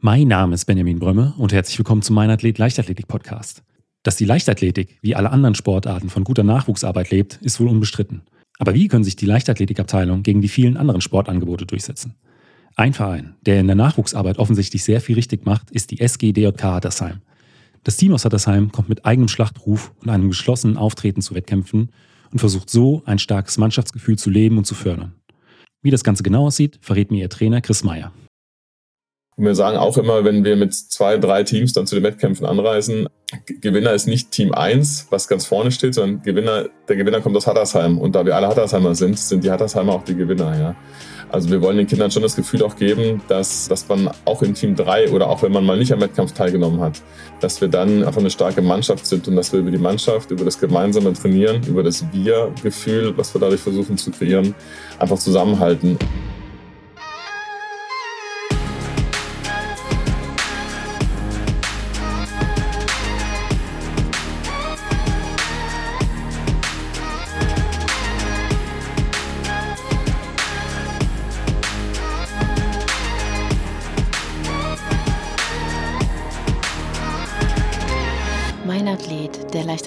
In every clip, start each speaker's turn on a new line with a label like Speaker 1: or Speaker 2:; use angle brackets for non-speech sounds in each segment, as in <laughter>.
Speaker 1: Mein Name ist Benjamin Brömme und herzlich willkommen zum Mein Athlet Leichtathletik Podcast. Dass die Leichtathletik wie alle anderen Sportarten von guter Nachwuchsarbeit lebt, ist wohl unbestritten. Aber wie können sich die Leichtathletikabteilung gegen die vielen anderen Sportangebote durchsetzen? Ein Verein, der in der Nachwuchsarbeit offensichtlich sehr viel richtig macht, ist die SG DJK Hattersheim. Das Team aus Hattersheim kommt mit eigenem Schlachtruf und einem geschlossenen Auftreten zu Wettkämpfen und versucht so ein starkes Mannschaftsgefühl zu leben und zu fördern. Wie das Ganze genau aussieht, verrät mir ihr Trainer Chris Meyer.
Speaker 2: Und wir sagen auch immer, wenn wir mit zwei, drei Teams dann zu den Wettkämpfen anreisen, Gewinner ist nicht Team 1, was ganz vorne steht, sondern Gewinner, der Gewinner kommt aus Hattersheim. Und da wir alle Hattersheimer sind, sind die Hattersheimer auch die Gewinner. Ja. Also wir wollen den Kindern schon das Gefühl auch geben, dass, dass man auch in Team 3 oder auch wenn man mal nicht am Wettkampf teilgenommen hat, dass wir dann einfach eine starke Mannschaft sind und dass wir über die Mannschaft, über das gemeinsame Trainieren, über das Wir-Gefühl, was wir dadurch versuchen zu kreieren, einfach zusammenhalten.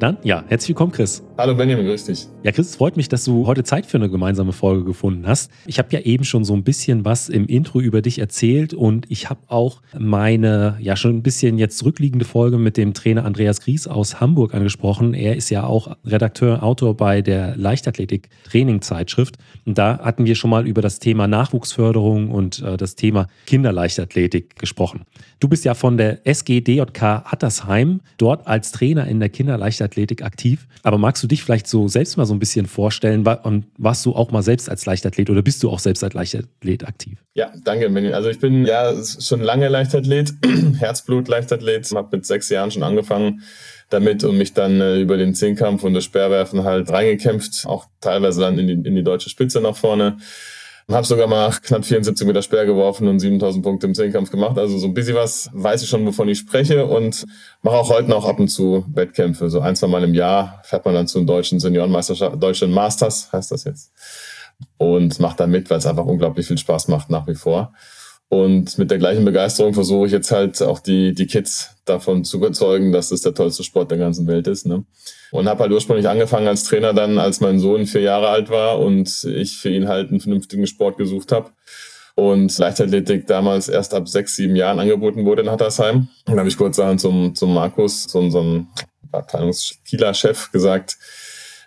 Speaker 1: Dann, ja, herzlich willkommen, Chris.
Speaker 2: Hallo Benjamin, grüß dich.
Speaker 1: Ja, Chris, es freut mich, dass du heute Zeit für eine gemeinsame Folge gefunden hast. Ich habe ja eben schon so ein bisschen was im Intro über dich erzählt und ich habe auch meine, ja, schon ein bisschen jetzt zurückliegende Folge mit dem Trainer Andreas Gries aus Hamburg angesprochen. Er ist ja auch Redakteur, Autor bei der Leichtathletik-Training-Zeitschrift. Und da hatten wir schon mal über das Thema Nachwuchsförderung und äh, das Thema Kinderleichtathletik gesprochen. Du bist ja von der SGDJK Hattersheim, dort als Trainer in der Kinderleichtathletik aktiv. Aber magst du dich vielleicht so selbst mal so ein bisschen vorstellen? Und warst du auch mal selbst als Leichtathlet oder bist du auch selbst als Leichtathlet aktiv?
Speaker 2: Ja, danke, Benjamin. Also ich bin ja schon lange Leichtathlet, <clears throat> Herzblut-Leichtathlet, habe mit sechs Jahren schon angefangen damit und mich dann äh, über den Zehnkampf und das Speerwerfen halt reingekämpft, auch teilweise dann in die, in die deutsche Spitze nach vorne. Habe sogar mal knapp 74 Meter Speer geworfen und 7000 Punkte im Zehnkampf gemacht. Also so ein bisschen was weiß ich schon, wovon ich spreche und mache auch heute noch ab und zu Wettkämpfe. So ein, zwei Mal im Jahr fährt man dann zu den deutschen Seniorenmeisterschaft, deutschen Masters heißt das jetzt. Und macht da mit, weil es einfach unglaublich viel Spaß macht nach wie vor. Und mit der gleichen Begeisterung versuche ich jetzt halt auch die, die Kids davon zu überzeugen, dass es der tollste Sport der ganzen Welt ist. Ne? Und habe halt ursprünglich angefangen als Trainer dann, als mein Sohn vier Jahre alt war und ich für ihn halt einen vernünftigen Sport gesucht habe. Und Leichtathletik damals erst ab sechs, sieben Jahren angeboten wurde in Hattersheim. Und dann habe ich kurzerhand zum, zum Markus, zu unserem Abteilungskieler-Chef gesagt,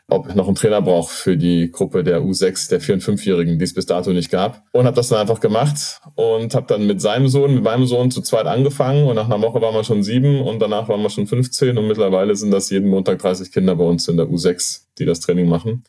Speaker 2: ob ich noch einen Trainer brauche für die Gruppe der U6, der 4- und 5-Jährigen, die es bis dato nicht gab. Und habe das dann einfach gemacht und habe dann mit seinem Sohn, mit meinem Sohn zu zweit angefangen und nach einer Woche waren wir schon sieben und danach waren wir schon 15 und mittlerweile sind das jeden Montag 30 Kinder bei uns in der U6, die das Training machen.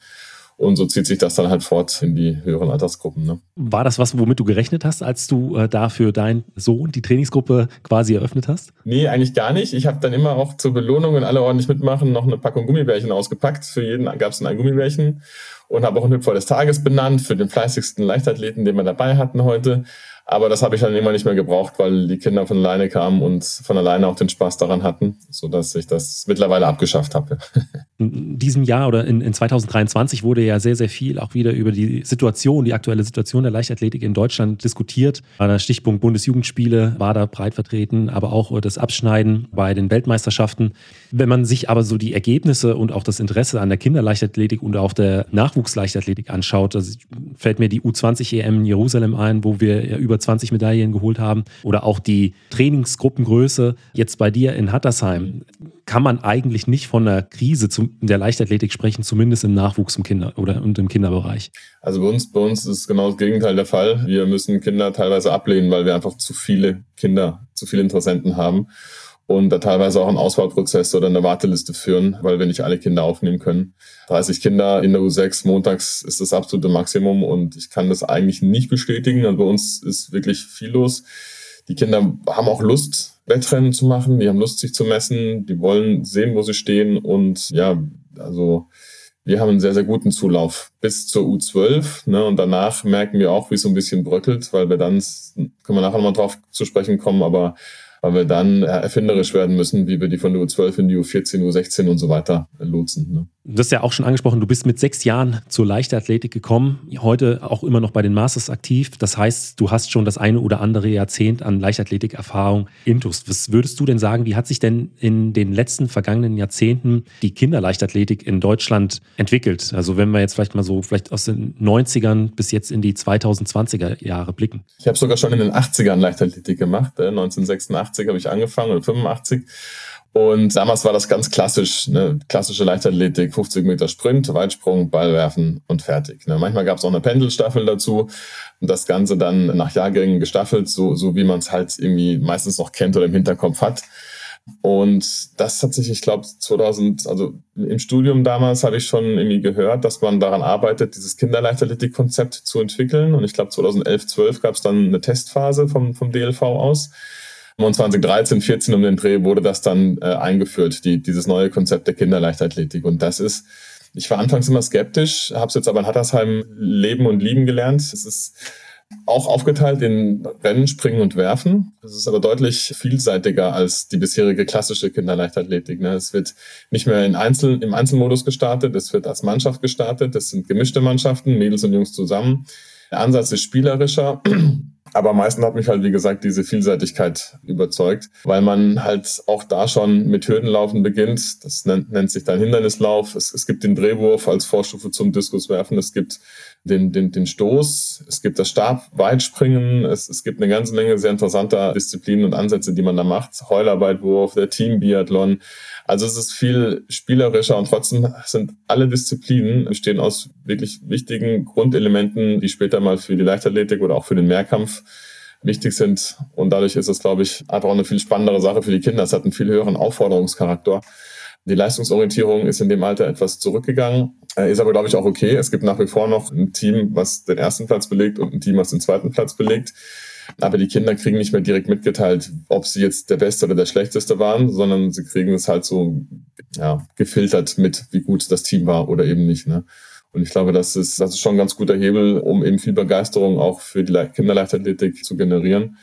Speaker 2: Und so zieht sich das dann halt fort in die höheren Altersgruppen. Ne?
Speaker 1: War das was, womit du gerechnet hast, als du äh, da für deinen Sohn die Trainingsgruppe quasi eröffnet hast?
Speaker 2: Nee, eigentlich gar nicht. Ich habe dann immer auch zur Belohnung, wenn alle ordentlich mitmachen, noch eine Packung Gummibärchen ausgepackt. Für jeden gab es dann ein Gummibärchen und habe auch ein Hüpfer des Tages benannt für den fleißigsten Leichtathleten, den wir dabei hatten heute. Aber das habe ich dann immer nicht mehr gebraucht, weil die Kinder von alleine kamen und von alleine auch den Spaß daran hatten, sodass ich das mittlerweile abgeschafft habe. <laughs>
Speaker 1: In diesem Jahr oder in, in 2023 wurde ja sehr, sehr viel auch wieder über die Situation, die aktuelle Situation der Leichtathletik in Deutschland diskutiert. Der Stichpunkt Bundesjugendspiele war da breit vertreten, aber auch das Abschneiden bei den Weltmeisterschaften. Wenn man sich aber so die Ergebnisse und auch das Interesse an der Kinderleichtathletik und auch der Nachwuchsleichtathletik anschaut, also fällt mir die U20 EM in Jerusalem ein, wo wir ja über über 20 Medaillen geholt haben. Oder auch die Trainingsgruppengröße jetzt bei dir in Hattersheim. Kann man eigentlich nicht von einer Krise in der Leichtathletik sprechen, zumindest im Nachwuchs im Kinder- oder und im Kinderbereich?
Speaker 2: Also bei uns, bei uns ist genau das Gegenteil der Fall. Wir müssen Kinder teilweise ablehnen, weil wir einfach zu viele Kinder, zu viele Interessenten haben und da teilweise auch einen Auswahlprozess oder eine Warteliste führen, weil wir nicht alle Kinder aufnehmen können. 30 Kinder in der U6 montags ist das absolute Maximum und ich kann das eigentlich nicht bestätigen. Also bei uns ist wirklich viel los. Die Kinder haben auch Lust, Wettrennen zu machen, die haben Lust, sich zu messen, die wollen sehen, wo sie stehen. Und ja, also wir haben einen sehr, sehr guten Zulauf bis zur U12. Ne, und danach merken wir auch, wie es so ein bisschen bröckelt, weil wir dann, können wir nachher nochmal drauf zu sprechen kommen, aber weil wir dann erfinderisch werden müssen, wie wir die von der U12 in die U14, U16 und so weiter lotsen. Ne?
Speaker 1: Du hast ja auch schon angesprochen, du bist mit sechs Jahren zur Leichtathletik gekommen, heute auch immer noch bei den Masters aktiv. Das heißt, du hast schon das eine oder andere Jahrzehnt an Leichtathletik-Erfahrung intus. Was würdest du denn sagen, wie hat sich denn in den letzten vergangenen Jahrzehnten die Kinderleichtathletik in Deutschland entwickelt? Also wenn wir jetzt vielleicht mal so vielleicht aus den 90ern bis jetzt in die 2020er Jahre blicken.
Speaker 2: Ich habe sogar schon in den 80ern Leichtathletik gemacht. 1986 äh, habe ich angefangen oder 85 und damals war das ganz klassisch, ne? klassische Leichtathletik, 50 Meter Sprint, Weitsprung, Ball werfen und fertig. Ne? Manchmal gab es auch eine Pendelstaffel dazu und das Ganze dann nach Jahrgängen gestaffelt, so, so wie man es halt irgendwie meistens noch kennt oder im Hinterkopf hat. Und das hat sich, ich glaube, 2000, also im Studium damals habe ich schon irgendwie gehört, dass man daran arbeitet, dieses Kinderleichtathletik-Konzept zu entwickeln. Und ich glaube, 2011, 12 gab es dann eine Testphase vom, vom DLV aus. Und 2013, 14 um den Dreh wurde das dann äh, eingeführt, die, dieses neue Konzept der Kinderleichtathletik. Und das ist, ich war anfangs immer skeptisch, habe es jetzt aber in Hattersheim leben und lieben gelernt. Es ist auch aufgeteilt in Rennen, Springen und Werfen. Es ist aber deutlich vielseitiger als die bisherige klassische Kinderleichtathletik. Ne? Es wird nicht mehr in Einzel, im Einzelmodus gestartet, es wird als Mannschaft gestartet. Das sind gemischte Mannschaften, Mädels und Jungs zusammen. Der Ansatz ist spielerischer. Aber am meisten hat mich halt, wie gesagt, diese Vielseitigkeit überzeugt, weil man halt auch da schon mit Hürdenlaufen beginnt. Das nennt, nennt sich dann Hindernislauf. Es, es gibt den Drehwurf als Vorstufe zum Diskuswerfen. Es gibt den, den, den Stoß. Es gibt das Stabweitspringen. Es, es gibt eine ganze Menge sehr interessanter Disziplinen und Ansätze, die man da macht. Heularbeitwurf, der Teambiathlon. Also es ist viel spielerischer und trotzdem sind alle Disziplinen bestehen aus wirklich wichtigen Grundelementen, die später mal für die Leichtathletik oder auch für den Mehrkampf wichtig sind. Und dadurch ist es, glaube ich, einfach eine viel spannendere Sache für die Kinder. Es hat einen viel höheren Aufforderungscharakter. Die Leistungsorientierung ist in dem Alter etwas zurückgegangen, äh, ist aber, glaube ich, auch okay. Es gibt nach wie vor noch ein Team, was den ersten Platz belegt und ein Team, was den zweiten Platz belegt. Aber die Kinder kriegen nicht mehr direkt mitgeteilt, ob sie jetzt der Beste oder der Schlechteste waren, sondern sie kriegen es halt so ja, gefiltert mit, wie gut das Team war oder eben nicht. Ne? Und ich glaube, das ist, das ist schon ein ganz guter Hebel, um eben viel Begeisterung auch für die Kinderleichtathletik zu generieren.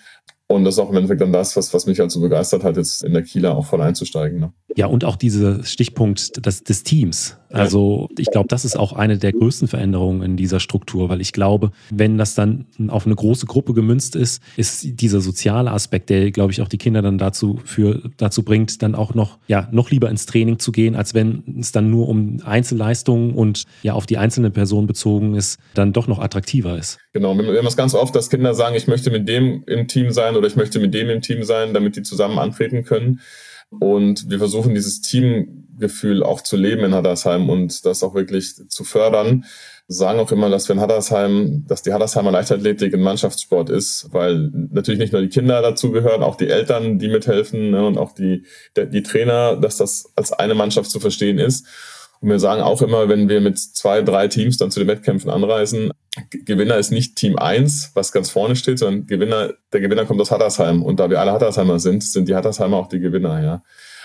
Speaker 2: Und das ist auch im Endeffekt dann das, was, was mich halt so begeistert hat, jetzt in der Kieler auch voll einzusteigen. Ne?
Speaker 1: Ja, und auch dieser Stichpunkt des, des Teams. Also ich glaube, das ist auch eine der größten Veränderungen in dieser Struktur, weil ich glaube, wenn das dann auf eine große Gruppe gemünzt ist, ist dieser soziale Aspekt, der, glaube ich, auch die Kinder dann dazu, für, dazu bringt, dann auch noch, ja, noch lieber ins Training zu gehen, als wenn es dann nur um Einzelleistungen und ja auf die einzelne Person bezogen ist, dann doch noch attraktiver ist.
Speaker 2: Genau, wir haben es ganz oft, dass Kinder sagen, ich möchte mit dem im Team sein oder ich möchte mit dem im Team sein, damit die zusammen antreten können. Und wir versuchen dieses Teamgefühl auch zu leben in Hattersheim und das auch wirklich zu fördern. Wir sagen auch immer, dass wir in Hattersheim, dass die Hattersheimer Leichtathletik ein Mannschaftssport ist, weil natürlich nicht nur die Kinder dazu gehören, auch die Eltern, die mithelfen ne, und auch die, die Trainer, dass das als eine Mannschaft zu verstehen ist. Und wir sagen auch immer, wenn wir mit zwei, drei Teams dann zu den Wettkämpfen anreisen, Gewinner ist nicht Team 1, was ganz vorne steht, sondern Gewinner, der Gewinner kommt aus Hattersheim. Und da wir alle Hattersheimer sind, sind die Hattersheimer auch die Gewinner, ja.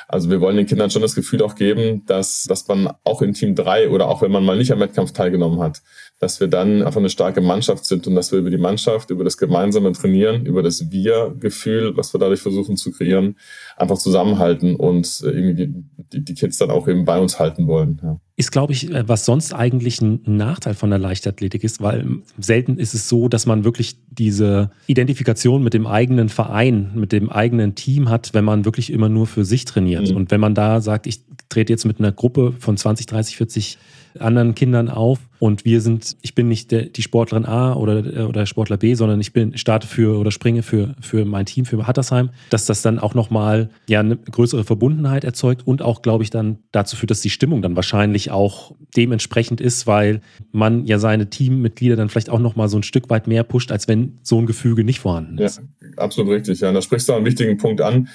Speaker 2: Also wir wollen den Kindern schon das Gefühl auch geben, dass, dass man auch in Team 3 oder auch wenn man mal nicht am Wettkampf teilgenommen hat, dass wir dann einfach eine starke Mannschaft sind und dass wir über die Mannschaft, über das gemeinsame Trainieren, über das Wir-Gefühl, was wir dadurch versuchen zu kreieren, einfach zusammenhalten und äh, irgendwie die, die, Kids dann auch eben bei uns halten wollen. Ja.
Speaker 1: Ist, glaube ich, äh, was sonst eigentlich ein Nachteil von der Leichtathletik ist, weil selten ist es so, dass man wirklich diese Identifikation mit dem eigenen Verein, mit dem eigenen Team hat, wenn man wirklich immer nur für sich trainiert. Mhm. Und wenn man da sagt, ich trete jetzt mit einer Gruppe von 20, 30, 40 anderen Kindern auf und wir sind, ich bin nicht der, die Sportlerin A oder, oder Sportler B, sondern ich bin starte für oder springe für, für mein Team, für Hattersheim, dass das dann auch nochmal ja, eine größere Verbundenheit erzeugt und auch, glaube ich, dann dazu führt, dass die Stimmung dann wahrscheinlich auch dementsprechend ist, weil man ja seine Teammitglieder dann vielleicht auch nochmal so ein Stück weit mehr pusht, als wenn so ein Gefüge nicht vorhanden ist.
Speaker 2: Ja, absolut richtig. Ja, und da sprichst du auch einen wichtigen Punkt an.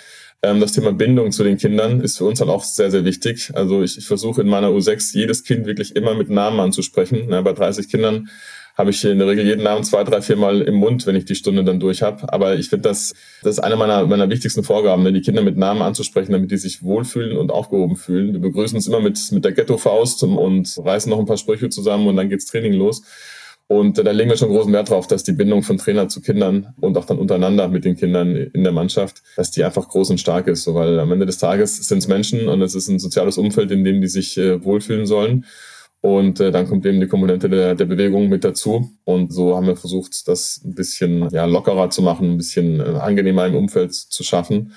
Speaker 2: Ähm, das Thema Bindung zu den Kindern ist für uns halt auch sehr, sehr wichtig. Also ich, ich versuche in meiner U6 jedes Kind wirklich immer mit Namen anzusprechen. Ja, bei 30 Kindern habe ich in der Regel jeden Namen zwei, drei, vier Mal im Mund, wenn ich die Stunde dann durch habe. Aber ich finde, das, das ist eine meiner, meiner wichtigsten Vorgaben, die Kinder mit Namen anzusprechen, damit die sich wohlfühlen und aufgehoben fühlen. Wir begrüßen uns immer mit, mit der Ghetto-Faust und reißen noch ein paar Sprüche zusammen und dann geht's Training los. Und äh, da legen wir schon großen Wert drauf, dass die Bindung von Trainer zu Kindern und auch dann untereinander mit den Kindern in der Mannschaft, dass die einfach groß und stark ist. So, weil am Ende des Tages sind es Menschen und es ist ein soziales Umfeld, in dem die sich äh, wohlfühlen sollen. Und äh, dann kommt eben die Komponente der, der Bewegung mit dazu. Und so haben wir versucht, das ein bisschen ja, lockerer zu machen, ein bisschen äh, angenehmer im Umfeld zu schaffen.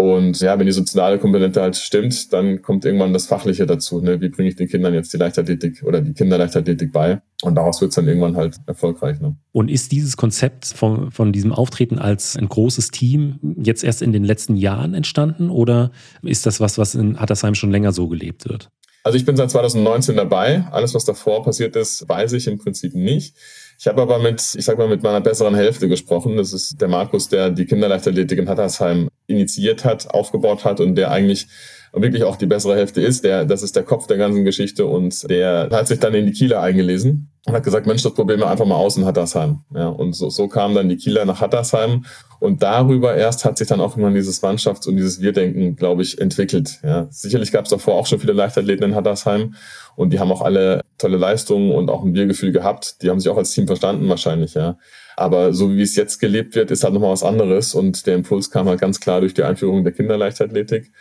Speaker 2: Und ja, wenn die soziale Komponente halt stimmt, dann kommt irgendwann das Fachliche dazu. Ne? Wie bringe ich den Kindern jetzt die Leichtathletik oder die Kinderleichtathletik bei? Und daraus wird es dann irgendwann halt erfolgreich. Ne?
Speaker 1: Und ist dieses Konzept von, von diesem Auftreten als ein großes Team jetzt erst in den letzten Jahren entstanden oder ist das was, was in Hattersheim schon länger so gelebt wird?
Speaker 2: Also ich bin seit 2019 dabei. Alles, was davor passiert ist, weiß ich im Prinzip nicht. Ich habe aber mit, ich sag mal, mit meiner besseren Hälfte gesprochen. Das ist der Markus, der die Kinderleichtathletik in Hattersheim initiiert hat, aufgebaut hat und der eigentlich wirklich auch die bessere Hälfte ist. Der, das ist der Kopf der ganzen Geschichte und der hat sich dann in die Kieler eingelesen und hat gesagt, Mensch, das probieren wir einfach mal aus in Hattersheim. Ja, und so, so kamen dann die Kieler nach Hattersheim und darüber erst hat sich dann auch immer dieses Mannschafts- und dieses Wir-Denken, glaube ich, entwickelt. Ja, sicherlich gab es davor auch schon viele Leichtathleten in Hattersheim und die haben auch alle tolle Leistungen und auch ein Wir-Gefühl gehabt. Die haben sich auch als Team verstanden wahrscheinlich, ja. Aber so wie es jetzt gelebt wird, ist halt nochmal was anderes und der Impuls kam halt ganz klar durch die Einführung der Kinderleichtathletik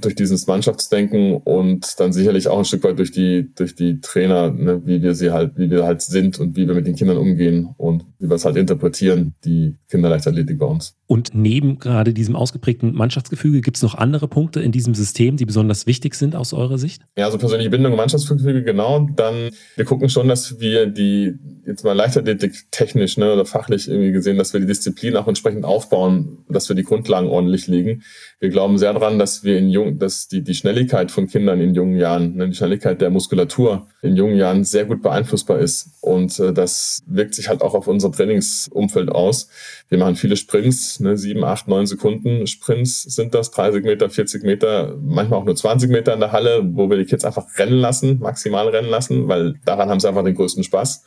Speaker 2: durch dieses Mannschaftsdenken und dann sicherlich auch ein Stück weit durch die, durch die Trainer, ne, wie wir sie halt, wie wir halt sind und wie wir mit den Kindern umgehen und wie wir es halt interpretieren, die Kinderleichtathletik bei uns.
Speaker 1: Und neben gerade diesem ausgeprägten Mannschaftsgefüge gibt es noch andere Punkte in diesem System, die besonders wichtig sind aus eurer Sicht?
Speaker 2: Ja, also persönliche Bindung Mannschaftsgefüge, genau. Dann, wir gucken schon, dass wir die, jetzt mal Leichtathletik technisch ne, oder fachlich irgendwie gesehen, dass wir die Disziplin auch entsprechend aufbauen, dass wir die Grundlagen ordentlich legen. Wir glauben sehr daran, dass wir in jung, dass die, die Schnelligkeit von Kindern in jungen Jahren, ne, die Schnelligkeit der Muskulatur in jungen Jahren sehr gut beeinflussbar ist. Und äh, das wirkt sich halt auch auf unser Trainingsumfeld aus. Wir machen viele Sprints, ne, sieben, acht, neun Sekunden Sprints sind das, 30 Meter, 40 Meter, manchmal auch nur 20 Meter in der Halle, wo wir die Kids einfach rennen lassen, maximal rennen lassen, weil daran haben sie einfach den größten Spaß.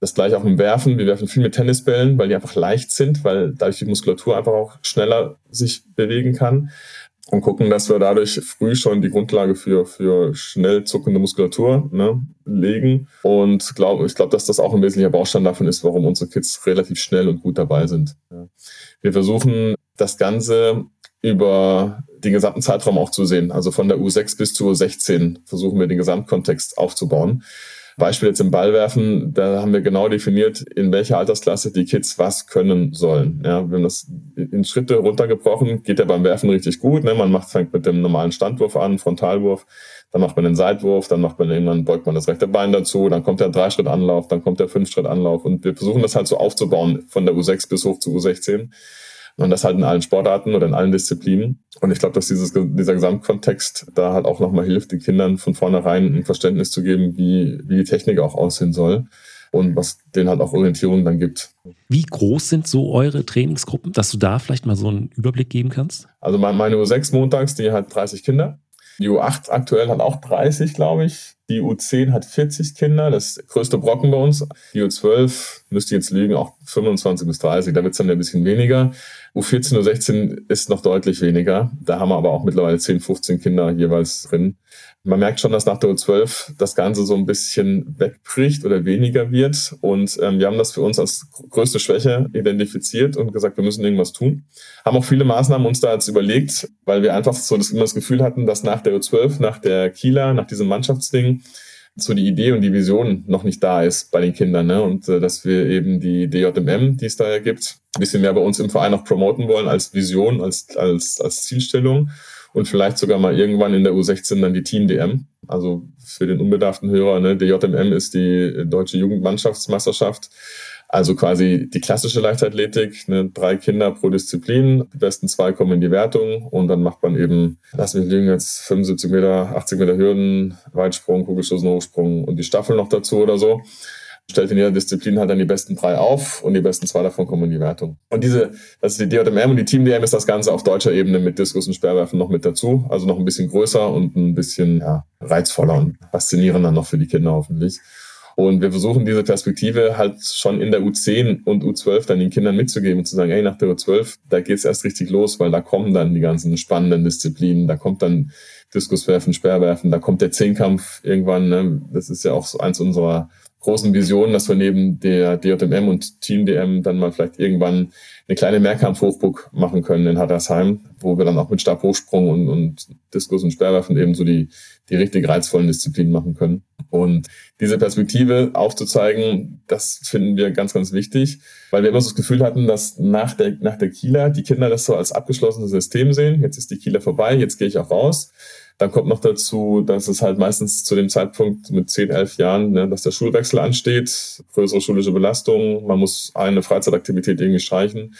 Speaker 2: Das gleiche auch im Werfen. Wir werfen viel mit Tennisbällen, weil die einfach leicht sind, weil dadurch die Muskulatur einfach auch schneller sich bewegen kann. Und gucken, dass wir dadurch früh schon die Grundlage für, für schnell zuckende Muskulatur ne, legen. Und glaub, ich glaube, dass das auch ein wesentlicher Baustein davon ist, warum unsere Kids relativ schnell und gut dabei sind. Ja. Wir versuchen das Ganze über den gesamten Zeitraum auch zu sehen. Also von der U6 bis zur U16 versuchen wir den Gesamtkontext aufzubauen. Beispiel jetzt im Ballwerfen, da haben wir genau definiert, in welcher Altersklasse die Kids was können sollen. Ja, wir haben das in Schritte runtergebrochen, geht ja beim Werfen richtig gut. Ne? Man macht, fängt mit dem normalen Standwurf an, Frontalwurf, dann macht man den Seitwurf, dann macht man irgendwann, beugt man das rechte Bein dazu, dann kommt der Dreischritt-Anlauf, dann kommt der Fünfschritt-Anlauf und wir versuchen das halt so aufzubauen von der U6 bis hoch zu U16 und das halt in allen Sportarten oder in allen Disziplinen. Und ich glaube, dass dieses, dieser Gesamtkontext da halt auch nochmal hilft, den Kindern von vornherein ein Verständnis zu geben, wie, wie die Technik auch aussehen soll und was denen halt auch Orientierung dann gibt.
Speaker 1: Wie groß sind so eure Trainingsgruppen, dass du da vielleicht mal so einen Überblick geben kannst?
Speaker 2: Also meine U6 montags, die hat 30 Kinder. Die U8 aktuell hat auch 30, glaube ich. Die U10 hat 40 Kinder, das größte Brocken bei uns. Die U12 müsste jetzt liegen, auch 25 bis 30, da wird es dann ein bisschen weniger. U14, U16 ist noch deutlich weniger. Da haben wir aber auch mittlerweile 10, 15 Kinder jeweils drin. Man merkt schon, dass nach der U12 das Ganze so ein bisschen wegbricht oder weniger wird. Und ähm, wir haben das für uns als größte Schwäche identifiziert und gesagt, wir müssen irgendwas tun. Haben auch viele Maßnahmen uns da jetzt überlegt, weil wir einfach so das, immer das Gefühl hatten, dass nach der U12, nach der Kieler, nach diesem Mannschaftsding, so die Idee und die Vision noch nicht da ist bei den Kindern. Ne? Und äh, dass wir eben die DJMM, die es da gibt, ein bisschen mehr bei uns im Verein auch promoten wollen als Vision, als, als, als Zielstellung und vielleicht sogar mal irgendwann in der U16 dann die Team-DM. Also für den unbedarften Hörer, ne, DJMM ist die deutsche Jugendmannschaftsmeisterschaft. Also quasi die klassische Leichtathletik, ne, drei Kinder pro Disziplin, die besten zwei kommen in die Wertung und dann macht man eben, lass mich liegen, jetzt 75 Meter, 80 Meter Hürden, Weitsprung, Kugelstoßen, Hochsprung und die Staffel noch dazu oder so stellt in jeder Disziplin halt dann die besten drei auf und die besten zwei davon kommen in die Wertung. Und diese, das ist die DJM und die Team DM ist das Ganze auf deutscher Ebene mit Diskus und Sperrwerfen noch mit dazu. Also noch ein bisschen größer und ein bisschen ja, reizvoller und faszinierender noch für die Kinder hoffentlich. Und wir versuchen diese Perspektive halt schon in der U10 und U12 dann den Kindern mitzugeben und zu sagen, hey, nach der U12, da geht's erst richtig los, weil da kommen dann die ganzen spannenden Disziplinen, da kommt dann Diskuswerfen, Sperrwerfen, da kommt der Zehnkampf irgendwann, ne? das ist ja auch so eins unserer großen Vision, dass wir neben der DJM und Team DM dann mal vielleicht irgendwann eine kleine Mehrkampf-Hochburg machen können in Hattersheim, wo wir dann auch mit Stabhochsprung und, und Diskus und Sperrwerfen eben so die, die richtig reizvollen Disziplinen machen können. Und diese Perspektive aufzuzeigen, das finden wir ganz, ganz wichtig, weil wir immer so das Gefühl hatten, dass nach der, nach der Kieler die Kinder das so als abgeschlossenes System sehen. Jetzt ist die Kieler vorbei, jetzt gehe ich auch raus. Dann kommt noch dazu, dass es halt meistens zu dem Zeitpunkt mit 10, 11 Jahren, ne, dass der Schulwechsel ansteht, größere schulische Belastung, man muss eine Freizeitaktivität irgendwie streichen.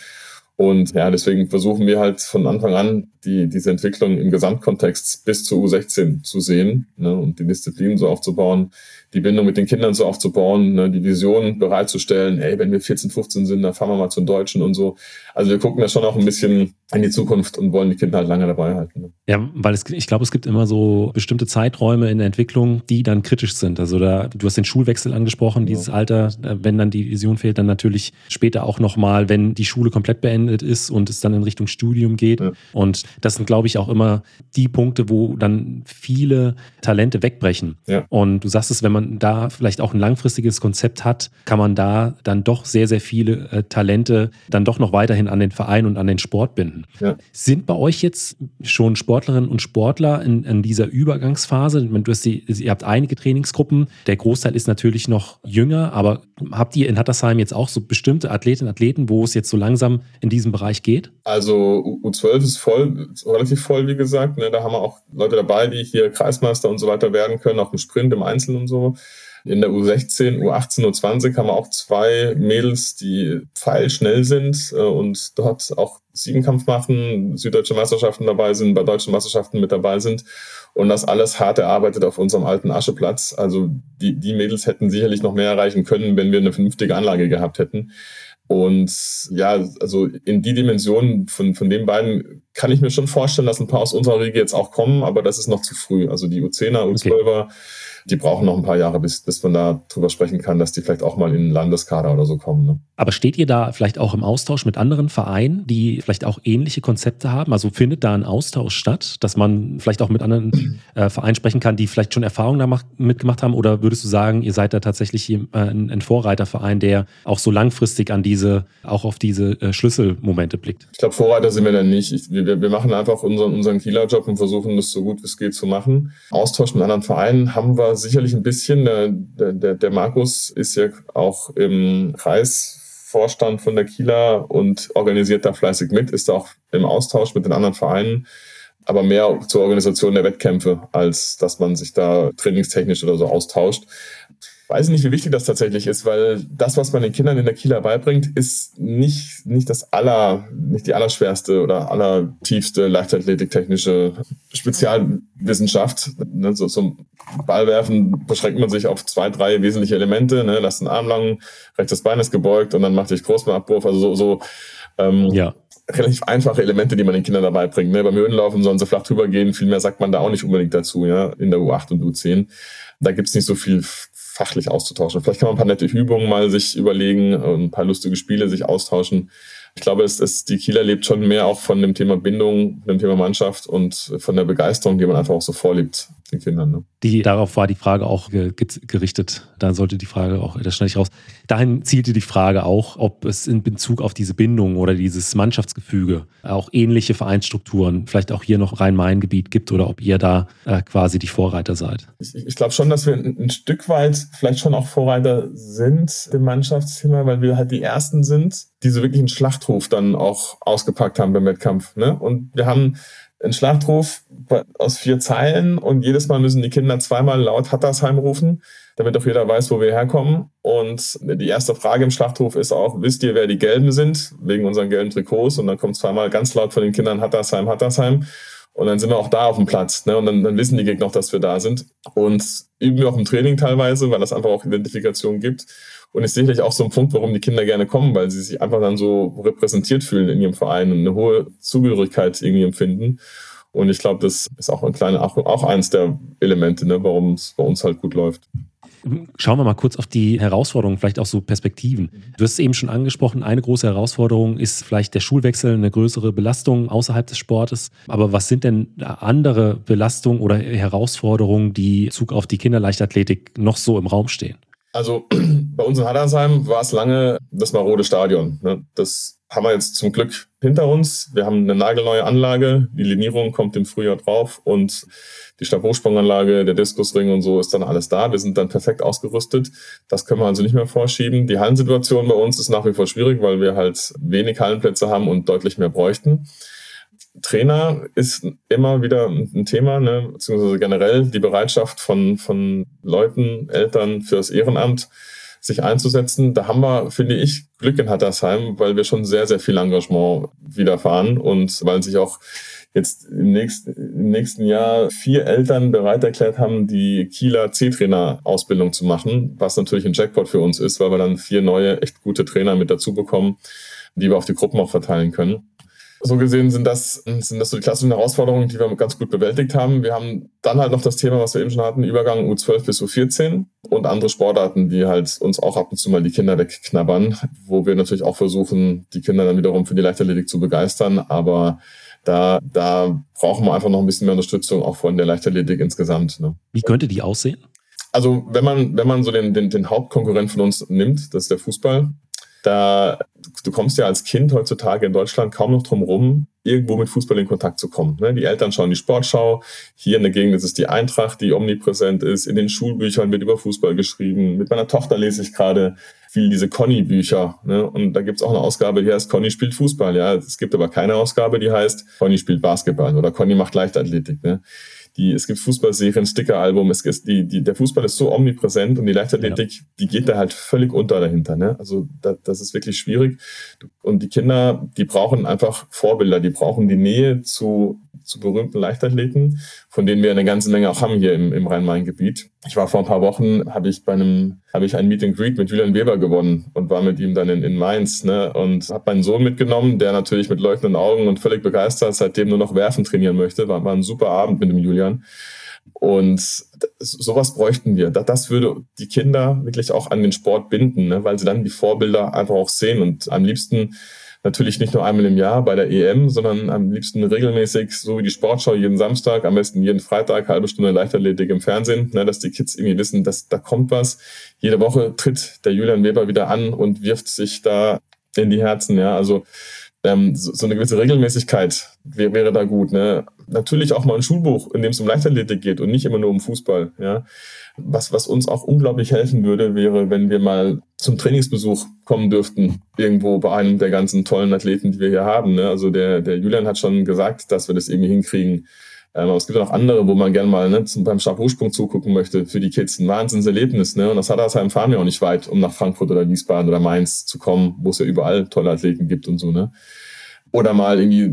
Speaker 2: Und ja, deswegen versuchen wir halt von Anfang an die, diese Entwicklung im Gesamtkontext bis zu U16 zu sehen ne, und die Disziplin so aufzubauen, die Bindung mit den Kindern so aufzubauen, ne, die Vision bereitzustellen, ey, wenn wir 14, 15 sind, dann fahren wir mal zum Deutschen und so. Also wir gucken da schon auch ein bisschen in die Zukunft und wollen die Kinder halt lange dabei halten. Ne?
Speaker 1: Ja, weil es, ich glaube, es gibt immer so bestimmte Zeiträume in der Entwicklung, die dann kritisch sind. Also da, du hast den Schulwechsel angesprochen, dieses ja. Alter, äh, wenn dann die Vision fehlt, dann natürlich später auch nochmal, wenn die Schule komplett beendet ist und es dann in Richtung Studium geht. Ja. Und das sind, glaube ich, auch immer die Punkte, wo dann viele Talente wegbrechen. Ja. Und du sagst es, wenn man da vielleicht auch ein langfristiges Konzept hat, kann man da dann doch sehr, sehr viele äh, Talente dann doch noch weiterhin an den Verein und an den Sport binden. Ja. Sind bei euch jetzt schon Sportlerinnen und Sportler in, in dieser Übergangsphase? Du hast die, ihr habt einige Trainingsgruppen, der Großteil ist natürlich noch jünger, aber habt ihr in Hattersheim jetzt auch so bestimmte Athletinnen und Athleten, wo es jetzt so langsam in diesem Bereich geht?
Speaker 2: Also U12 ist voll, relativ voll, wie gesagt. Ne? Da haben wir auch Leute dabei, die hier Kreismeister und so weiter werden können, auch im Sprint, im Einzel und so. In der U16, U18, U20 haben wir auch zwei Mädels, die pfeilschnell sind äh, und dort auch Siebenkampf machen, süddeutsche Meisterschaften dabei sind, bei deutschen Meisterschaften mit dabei sind. Und das alles hart erarbeitet auf unserem alten Ascheplatz. Also die, die Mädels hätten sicherlich noch mehr erreichen können, wenn wir eine vernünftige Anlage gehabt hätten. Und ja, also in die Dimension von, von den beiden kann ich mir schon vorstellen, dass ein paar aus unserer Riege jetzt auch kommen, aber das ist noch zu früh. Also die U10er, U12er, okay die brauchen noch ein paar Jahre, bis, bis man da drüber sprechen kann, dass die vielleicht auch mal in den Landeskader oder so kommen. Ne?
Speaker 1: Aber steht ihr da vielleicht auch im Austausch mit anderen Vereinen, die vielleicht auch ähnliche Konzepte haben? Also findet da ein Austausch statt, dass man vielleicht auch mit anderen äh, Vereinen sprechen kann, die vielleicht schon Erfahrungen da macht, mitgemacht haben? Oder würdest du sagen, ihr seid da tatsächlich äh, ein, ein, Vorreiterverein, der auch so langfristig an diese, auch auf diese äh, Schlüsselmomente blickt?
Speaker 2: Ich glaube, Vorreiter sind wir dann nicht. Ich, wir, wir machen einfach unseren, unseren Kieler-Job und versuchen das so gut wie es geht zu machen. Austausch mit anderen Vereinen haben wir sicherlich ein bisschen. Der, der, der Markus ist ja auch im Kreisvorstand von der Kieler und organisiert da fleißig mit, ist auch im Austausch mit den anderen Vereinen, aber mehr zur Organisation der Wettkämpfe, als dass man sich da trainingstechnisch oder so austauscht weiß nicht, wie wichtig das tatsächlich ist, weil das, was man den Kindern in der Kieler beibringt, ist nicht, nicht das aller, nicht die allerschwerste oder allertiefste leichtathletiktechnische Spezialwissenschaft. Ne, so zum Ballwerfen beschränkt man sich auf zwei, drei wesentliche Elemente. Ne? Lass den Arm lang, rechtes Bein ist gebeugt und dann macht dich Großbeinabbruch. Also so, so ähm, ja relativ einfache Elemente, die man den Kindern dabei bringt. Ne? Beim Höhenlaufen sollen sie flach drüber gehen, viel mehr sagt man da auch nicht unbedingt dazu, ja, in der U8 und U10. Da gibt's nicht so viel fachlich auszutauschen. Vielleicht kann man ein paar nette Übungen mal sich überlegen, ein paar lustige Spiele sich austauschen ich glaube, es, es, die Kieler lebt schon mehr auch von dem Thema Bindung, dem Thema Mannschaft und von der Begeisterung, die man einfach auch so vorlebt den Kindern. Ne?
Speaker 1: Die, darauf war die Frage auch ge gerichtet. Da sollte die Frage auch, das schneide ich raus. Dahin zielte die Frage auch, ob es in Bezug auf diese Bindung oder dieses Mannschaftsgefüge auch ähnliche Vereinsstrukturen, vielleicht auch hier noch Rhein-Main-Gebiet gibt oder ob ihr da äh, quasi die Vorreiter seid.
Speaker 2: Ich, ich glaube schon, dass wir ein, ein, Stück weit vielleicht schon auch Vorreiter sind im Mannschaftsthema, weil wir halt die Ersten sind, die so wirklich einen Schlachtruf dann auch ausgepackt haben beim Wettkampf. Ne? Und wir haben einen Schlachtruf aus vier Zeilen und jedes Mal müssen die Kinder zweimal laut Hattersheim rufen, damit auch jeder weiß, wo wir herkommen. Und die erste Frage im Schlachtruf ist auch, wisst ihr, wer die Gelben sind? Wegen unseren gelben Trikots. Und dann kommt zweimal ganz laut von den Kindern Hattersheim, Hattersheim. Und dann sind wir auch da auf dem Platz. Ne? Und dann, dann wissen die Gegner auch, dass wir da sind. Und üben wir auch im Training teilweise, weil das einfach auch Identifikation gibt. Und ist sicherlich auch so ein Punkt, warum die Kinder gerne kommen, weil sie sich einfach dann so repräsentiert fühlen in ihrem Verein und eine hohe Zugehörigkeit irgendwie empfinden. Und ich glaube, das ist auch ein kleiner, auch, eins der Elemente, ne, warum es bei uns halt gut läuft.
Speaker 1: Schauen wir mal kurz auf die Herausforderungen, vielleicht auch so Perspektiven. Du hast es eben schon angesprochen, eine große Herausforderung ist vielleicht der Schulwechsel, eine größere Belastung außerhalb des Sportes. Aber was sind denn andere Belastungen oder Herausforderungen, die Zug auf die Kinderleichtathletik noch so im Raum stehen?
Speaker 2: Also <clears throat> bei uns in Haddersheim war es lange das marode Stadion. Ne? Das haben wir jetzt zum Glück hinter uns. Wir haben eine nagelneue Anlage. Die Linierung kommt im Frühjahr drauf und die Stabhochsprunganlage, der Diskusring und so ist dann alles da. Wir sind dann perfekt ausgerüstet. Das können wir also nicht mehr vorschieben. Die Hallensituation bei uns ist nach wie vor schwierig, weil wir halt wenig Hallenplätze haben und deutlich mehr bräuchten. Trainer ist immer wieder ein Thema, ne? beziehungsweise generell die Bereitschaft von, von Leuten, Eltern fürs Ehrenamt, sich einzusetzen. Da haben wir, finde ich, Glück in Hattersheim, weil wir schon sehr, sehr viel Engagement widerfahren und weil sich auch jetzt im nächsten, im nächsten Jahr vier Eltern bereit erklärt haben, die Kieler C-Trainer-Ausbildung zu machen, was natürlich ein Jackpot für uns ist, weil wir dann vier neue, echt gute Trainer mit dazu bekommen, die wir auf die Gruppen auch verteilen können. So gesehen sind das, sind das so die klassischen Herausforderungen, die wir ganz gut bewältigt haben. Wir haben dann halt noch das Thema, was wir eben schon hatten, Übergang U12 bis U14 und andere Sportarten, die halt uns auch ab und zu mal die Kinder wegknabbern, wo wir natürlich auch versuchen, die Kinder dann wiederum für die Leichtathletik zu begeistern. Aber da, da brauchen wir einfach noch ein bisschen mehr Unterstützung auch von der Leichtathletik insgesamt. Ne?
Speaker 1: Wie könnte die aussehen?
Speaker 2: Also wenn man, wenn man so den, den, den Hauptkonkurrent von uns nimmt, das ist der Fußball, da du kommst ja als Kind heutzutage in Deutschland kaum noch drum rum, irgendwo mit Fußball in Kontakt zu kommen. Ne? Die Eltern schauen die Sportschau. Hier in der Gegend ist es die Eintracht, die omnipräsent ist. In den Schulbüchern wird über Fußball geschrieben. Mit meiner Tochter lese ich gerade viel diese Conny-Bücher. Ne? Und da gibt's auch eine Ausgabe, die heißt Conny spielt Fußball. Ja, Es gibt aber keine Ausgabe, die heißt Conny spielt Basketball oder Conny macht Leichtathletik. Die, es gibt Fußballserien, Stickeralbum, es ist, die, die, der Fußball ist so omnipräsent und die Leichtathletik, ja. die geht da halt völlig unter dahinter. Ne? Also da, das ist wirklich schwierig. Und die Kinder, die brauchen einfach Vorbilder, die brauchen die Nähe zu, zu berühmten Leichtathleten, von denen wir eine ganze Menge auch haben hier im, im Rhein-Main-Gebiet. Ich war vor ein paar Wochen, habe ich bei einem, habe ich ein Meet and Greet mit Julian Weber gewonnen und war mit ihm dann in, in Mainz, ne? Und habe meinen Sohn mitgenommen, der natürlich mit leuchtenden Augen und völlig begeistert seitdem nur noch Werfen trainieren möchte. War, war ein super Abend mit dem Julian. Und sowas bräuchten wir. Das würde die Kinder wirklich auch an den Sport binden, ne? weil sie dann die Vorbilder einfach auch sehen und am liebsten natürlich nicht nur einmal im Jahr bei der EM, sondern am liebsten regelmäßig, so wie die Sportschau jeden Samstag, am besten jeden Freitag, halbe Stunde Leichtathletik im Fernsehen, ne, dass die Kids irgendwie wissen, dass da kommt was. Jede Woche tritt der Julian Weber wieder an und wirft sich da in die Herzen, ja, also ähm, so, so eine gewisse Regelmäßigkeit wäre, wäre da gut. Ne? Natürlich auch mal ein Schulbuch, in dem es um Leichtathletik geht und nicht immer nur um Fußball. Ja? Was, was uns auch unglaublich helfen würde, wäre, wenn wir mal zum Trainingsbesuch kommen dürften, irgendwo bei einem der ganzen tollen Athleten, die wir hier haben. Ne? Also der, der Julian hat schon gesagt, dass wir das irgendwie hinkriegen. Ähm, aber es gibt auch andere, wo man gerne mal ne, zum, beim Stabhochsprung zugucken möchte für die Kids. Ein Wahnsinnserlebnis. Ne? Und das Hattersheim fahren wir auch nicht weit, um nach Frankfurt oder Wiesbaden oder Mainz zu kommen, wo es ja überall tolle Athleten gibt und so. Ne? Oder mal irgendwie,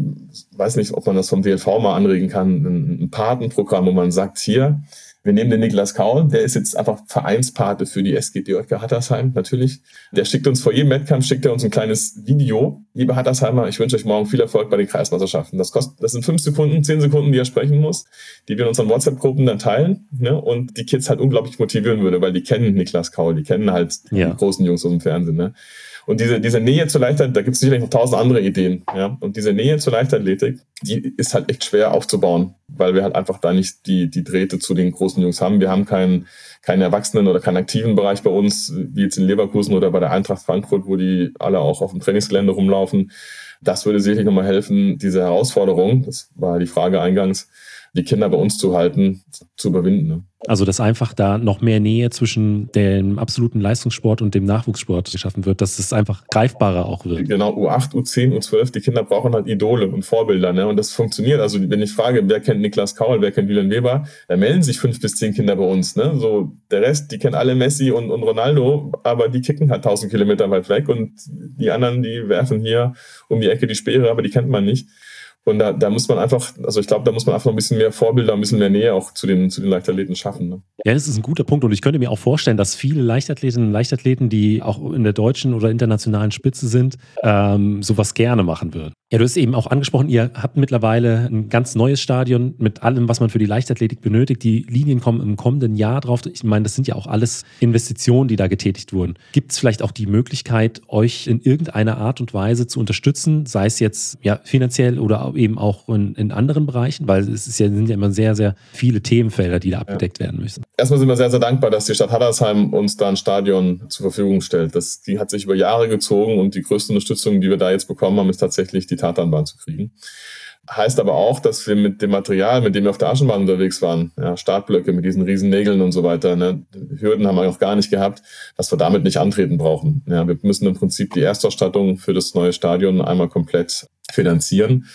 Speaker 2: weiß nicht, ob man das vom DLV mal anregen kann, ein, ein Patenprogramm, wo man sagt, hier, wir nehmen den Niklas Kaul, der ist jetzt einfach Vereinspate für die SGD Hattersheim, natürlich. Der schickt uns vor jedem Wettkampf, schickt er uns ein kleines Video. Liebe Hattersheimer, ich wünsche euch morgen viel Erfolg bei den Kreismeisterschaften. Das kostet, das sind fünf Sekunden, zehn Sekunden, die er sprechen muss, die wir in unseren WhatsApp-Gruppen dann teilen, ne? und die Kids halt unglaublich motivieren würde, weil die kennen Niklas Kaul, die kennen halt ja. die großen Jungs aus dem Fernsehen, ne? Und diese, diese Nähe zur Leichtathletik, da gibt es sicherlich noch tausend andere Ideen. Ja? Und diese Nähe zur Leichtathletik, die ist halt echt schwer aufzubauen, weil wir halt einfach da nicht die, die Drähte zu den großen Jungs haben. Wir haben keinen, keinen Erwachsenen oder keinen aktiven Bereich bei uns, wie jetzt in Leverkusen oder bei der Eintracht Frankfurt, wo die alle auch auf dem Trainingsgelände rumlaufen. Das würde sicherlich nochmal helfen, diese Herausforderung, das war die Frage eingangs, die Kinder bei uns zu halten, zu überwinden. Ne?
Speaker 1: Also, dass einfach da noch mehr Nähe zwischen dem absoluten Leistungssport und dem Nachwuchssport geschaffen wird, dass es einfach greifbarer auch wird.
Speaker 2: Genau, U8, U10, U12, die Kinder brauchen halt Idole und Vorbilder. Ne? Und das funktioniert. Also, wenn ich frage, wer kennt Niklas Kaul, wer kennt Julian Weber, da melden sich fünf bis zehn Kinder bei uns. Ne? So, der Rest, die kennen alle Messi und, und Ronaldo, aber die kicken halt 1000 Kilometer weit weg und die anderen, die werfen hier um die Ecke die Speere, aber die kennt man nicht. Und da, da muss man einfach, also ich glaube, da muss man einfach noch ein bisschen mehr Vorbilder, ein bisschen mehr Nähe auch zu den, zu den Leichtathleten schaffen. Ne?
Speaker 1: Ja, das ist ein guter Punkt. Und ich könnte mir auch vorstellen, dass viele Leichtathletinnen und Leichtathleten, die auch in der deutschen oder internationalen Spitze sind, ähm, sowas gerne machen würden. Ja, du hast eben auch angesprochen, ihr habt mittlerweile ein ganz neues Stadion mit allem, was man für die Leichtathletik benötigt. Die Linien kommen im kommenden Jahr drauf. Ich meine, das sind ja auch alles Investitionen, die da getätigt wurden. Gibt es vielleicht auch die Möglichkeit, euch in irgendeiner Art und Weise zu unterstützen, sei es jetzt ja finanziell oder eben auch in, in anderen Bereichen? Weil es ja, sind ja immer sehr, sehr viele Themenfelder, die da abgedeckt ja. werden müssen.
Speaker 2: Erstmal sind wir sehr, sehr dankbar, dass die Stadt Hattersheim uns da ein Stadion zur Verfügung stellt. Das, die hat sich über Jahre gezogen und die größte Unterstützung, die wir da jetzt bekommen haben, ist tatsächlich die Tatanbahn zu kriegen. Heißt aber auch, dass wir mit dem Material, mit dem wir auf der Aschenbahn unterwegs waren, ja, Startblöcke mit diesen riesen Nägeln und so weiter, ne, Hürden haben wir noch gar nicht gehabt, dass wir damit nicht antreten brauchen. Ja, wir müssen im Prinzip die Erstausstattung für das neue Stadion einmal komplett finanzieren.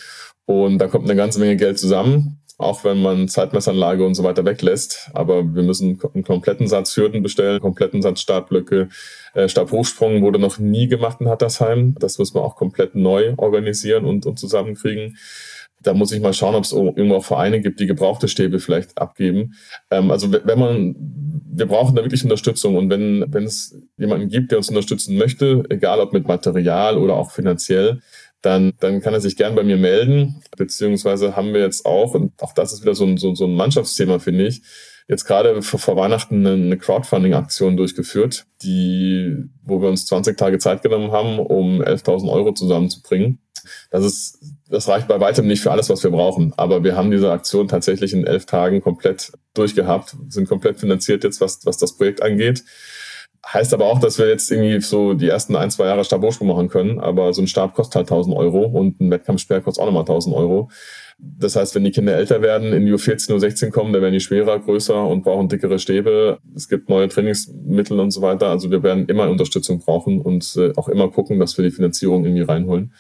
Speaker 2: Und da kommt eine ganze Menge Geld zusammen, auch wenn man Zeitmessanlage und so weiter weglässt. Aber wir müssen einen kompletten Satz Hürden bestellen, einen kompletten Satz Startblöcke, äh, Stabhochsprung wurde noch nie gemacht in Hattersheim. Das müssen wir auch komplett neu organisieren und, und zusammenkriegen. Da muss ich mal schauen, ob es irgendwo auch Vereine gibt, die gebrauchte Stäbe vielleicht abgeben. Ähm, also wenn man, wir brauchen da wirklich Unterstützung und wenn, wenn es jemanden gibt, der uns unterstützen möchte, egal ob mit Material oder auch finanziell, dann, dann kann er sich gern bei mir melden. Beziehungsweise haben wir jetzt auch, und auch das ist wieder so ein, so, so ein Mannschaftsthema, finde ich, jetzt gerade vor, Weihnachten eine Crowdfunding-Aktion durchgeführt, die, wo wir uns 20 Tage Zeit genommen haben, um 11.000 Euro zusammenzubringen. Das ist, das reicht bei weitem nicht für alles, was wir brauchen. Aber wir haben diese Aktion tatsächlich in elf Tagen komplett durchgehabt, sind komplett finanziert jetzt, was, was das Projekt angeht. Heißt aber auch, dass wir jetzt irgendwie so die ersten ein, zwei Jahre Stabhochsprung machen können. Aber so ein Stab kostet halt 1000 Euro und ein Wettkampfsperr kostet auch nochmal 1000 Euro. Das heißt, wenn die Kinder älter werden, in die U14, U16 kommen, dann werden die schwerer, größer und brauchen dickere Stäbe. Es gibt neue Trainingsmittel und so weiter. Also wir werden immer Unterstützung brauchen und äh, auch immer gucken, dass wir die Finanzierung irgendwie reinholen.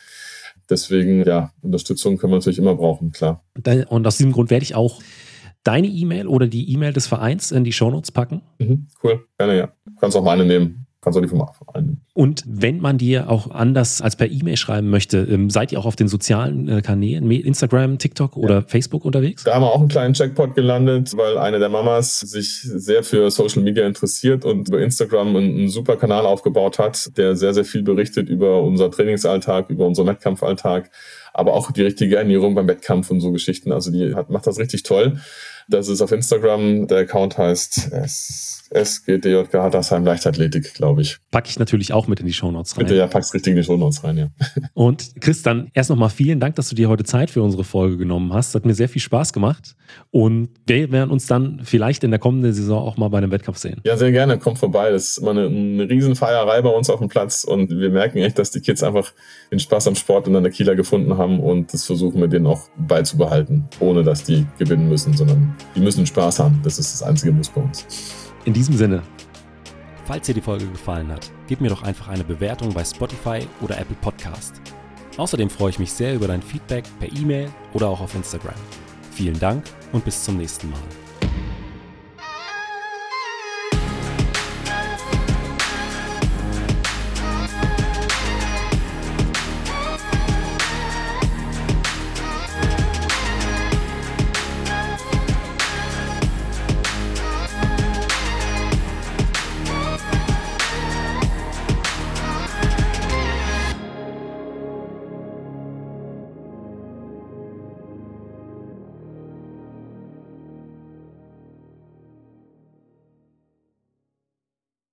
Speaker 2: Deswegen, ja, Unterstützung können wir natürlich immer brauchen, klar.
Speaker 1: Und aus diesem Grund werde ich auch deine E-Mail oder die E-Mail des Vereins in die Shownotes packen?
Speaker 2: Mhm, cool, gerne, ja. Du kannst auch meine nehmen. Kannst auch die vom nehmen.
Speaker 1: Und wenn man dir auch anders als per E-Mail schreiben möchte, ähm, seid ihr auch auf den sozialen äh, Kanälen, Instagram, TikTok oder ja. Facebook unterwegs?
Speaker 2: Da haben wir auch einen kleinen Checkpot gelandet, weil eine der Mamas sich sehr für Social Media interessiert und über Instagram einen, einen super Kanal aufgebaut hat, der sehr, sehr viel berichtet über unser Trainingsalltag, über unseren Wettkampfalltag, aber auch die richtige Ernährung beim Wettkampf und so Geschichten. Also die hat, macht das richtig toll. Das ist auf Instagram. Der Account heißt SGDJK Hattersheim Leichtathletik, glaube ich.
Speaker 1: Packe ich natürlich auch mit in die Shownotes
Speaker 2: rein. Bitte, ja, pack's richtig in die Shownotes rein, ja. <laughs>
Speaker 1: Und Chris, dann erst nochmal vielen Dank, dass du dir heute Zeit für unsere Folge genommen hast. Hat mir sehr viel Spaß gemacht. Und wir werden uns dann vielleicht in der kommenden Saison auch mal bei einem Wettkampf sehen.
Speaker 2: Ja, sehr gerne. Kommt vorbei. Das ist immer eine, eine Riesenfeierei bei uns auf dem Platz. Und wir merken echt, dass die Kids einfach den Spaß am Sport in der Kieler gefunden haben. Und das versuchen wir denen auch beizubehalten, ohne dass die gewinnen müssen, sondern die müssen Spaß haben. Das ist das einzige Muss bei uns.
Speaker 1: In diesem Sinne. Falls dir die Folge gefallen hat, gib mir doch einfach eine Bewertung bei Spotify oder Apple Podcast. Außerdem freue ich mich sehr über dein Feedback per E-Mail oder auch auf Instagram. Vielen Dank und bis zum nächsten Mal.